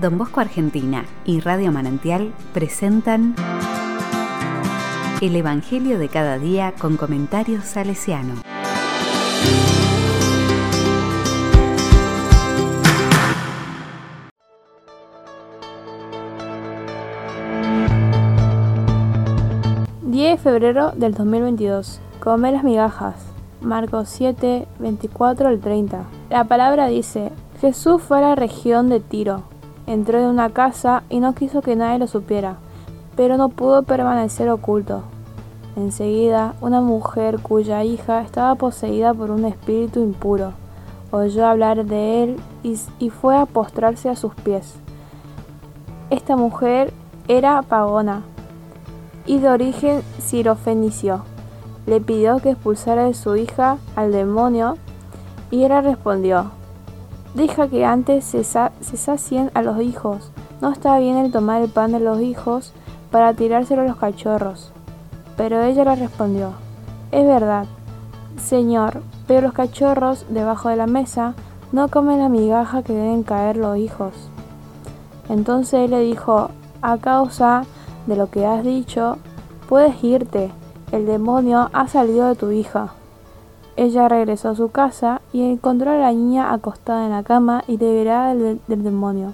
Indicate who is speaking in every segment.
Speaker 1: Don Bosco Argentina y Radio Manantial presentan El Evangelio de cada día con comentarios salesiano.
Speaker 2: de febrero del 2022. Comer las migajas. Marcos 7, 24 al 30. La palabra dice, Jesús fue a la región de Tiro Entró en una casa y no quiso que nadie lo supiera, pero no pudo permanecer oculto. Enseguida, una mujer cuya hija estaba poseída por un espíritu impuro, oyó hablar de él y, fue a postrarse a sus pies. Esta mujer era pagona y de origen sirofenicio. Le pidió que expulsara de su hija al demonio y ella respondió, Deja que antes se, sacien a los hijos. No está bien el tomar el pan de los hijos para tirárselo a los cachorros. Pero ella le respondió, Es verdad, Señor, pero los cachorros debajo de la mesa no comen la migaja que deben caer los hijos. Entonces él le dijo, a causa de lo que has dicho, puedes irte, el demonio ha salido de tu hija. Ella regresó a su casa y encontró a la niña acostada en la cama y liberada del, del demonio.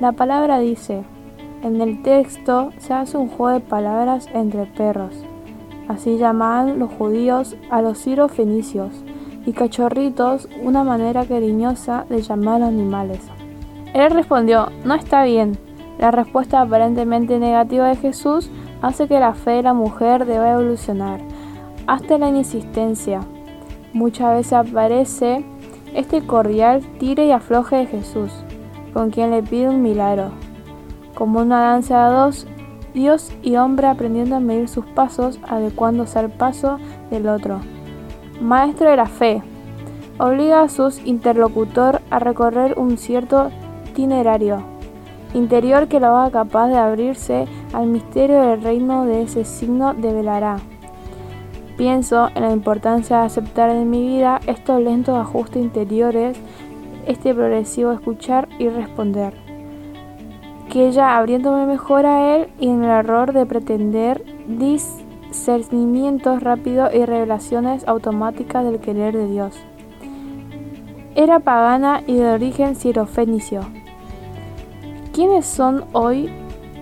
Speaker 2: La palabra dice, en el texto se hace un juego de palabras entre perros. Así llamaban los judíos a los ciros fenicios, y cachorritos una manera cariñosa de llamar a los animales. Él respondió, no está bien. La respuesta aparentemente negativa de Jesús hace que la fe de la mujer deba evolucionar, hasta la insistencia. Muchas veces aparece este cordial tire y afloje de Jesús, con quien le pide un milagro. Como una danza de dos, Dios y hombre aprendiendo a medir sus pasos, adecuándose al paso del otro. Maestro de la fe, obliga a sus interlocutor a recorrer un cierto itinerario interior que lo haga capaz de abrirse al misterio del reino de ese signo develará. Pienso en la importancia de aceptar en mi vida estos lentos ajustes interiores, este progresivo escuchar y responder que ella abriéndome mejor a él y en el error de pretender discernimientos rápidos y revelaciones automáticas del querer de Dios. Era pagana y de origen sirofenicio. ¿Quiénes son hoy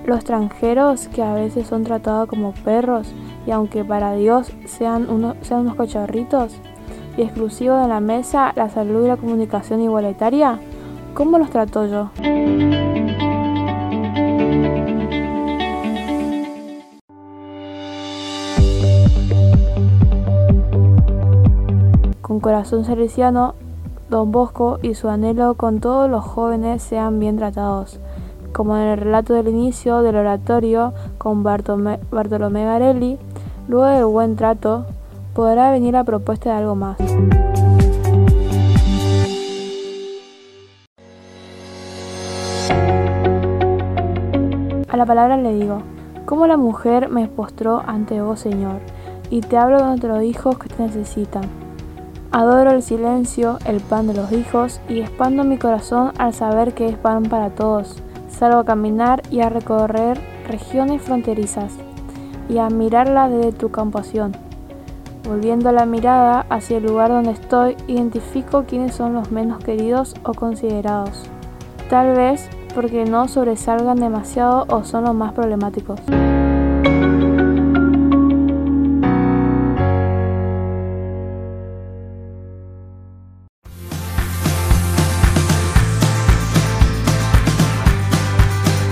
Speaker 2: los extranjeros que a veces son tratados como perros y aunque para Dios sean, sean unos cachorritos y exclusivos de la mesa, la salud y la comunicación igualitaria? ¿Cómo los trato yo? Corazón salesiano, don Bosco y su anhelo con todos los jóvenes sean bien tratados, como en el relato del inicio del oratorio con Bartolomé Garelli, luego del buen trato, podrá venir la propuesta de algo más. A la palabra le digo, como la mujer me postró ante vos, Señor, y te hablo de nuestros hijos que te necesitan Adoro el silencio, el pan de los hijos, y expando mi corazón al saber que es pan para todos. Salgo a caminar y a recorrer regiones fronterizas, y a mirarla desde tu compasión. Volviendo la mirada hacia el lugar donde estoy, identifico quiénes son los menos queridos o considerados. Tal vez porque no sobresalgan demasiado o son los más problemáticos.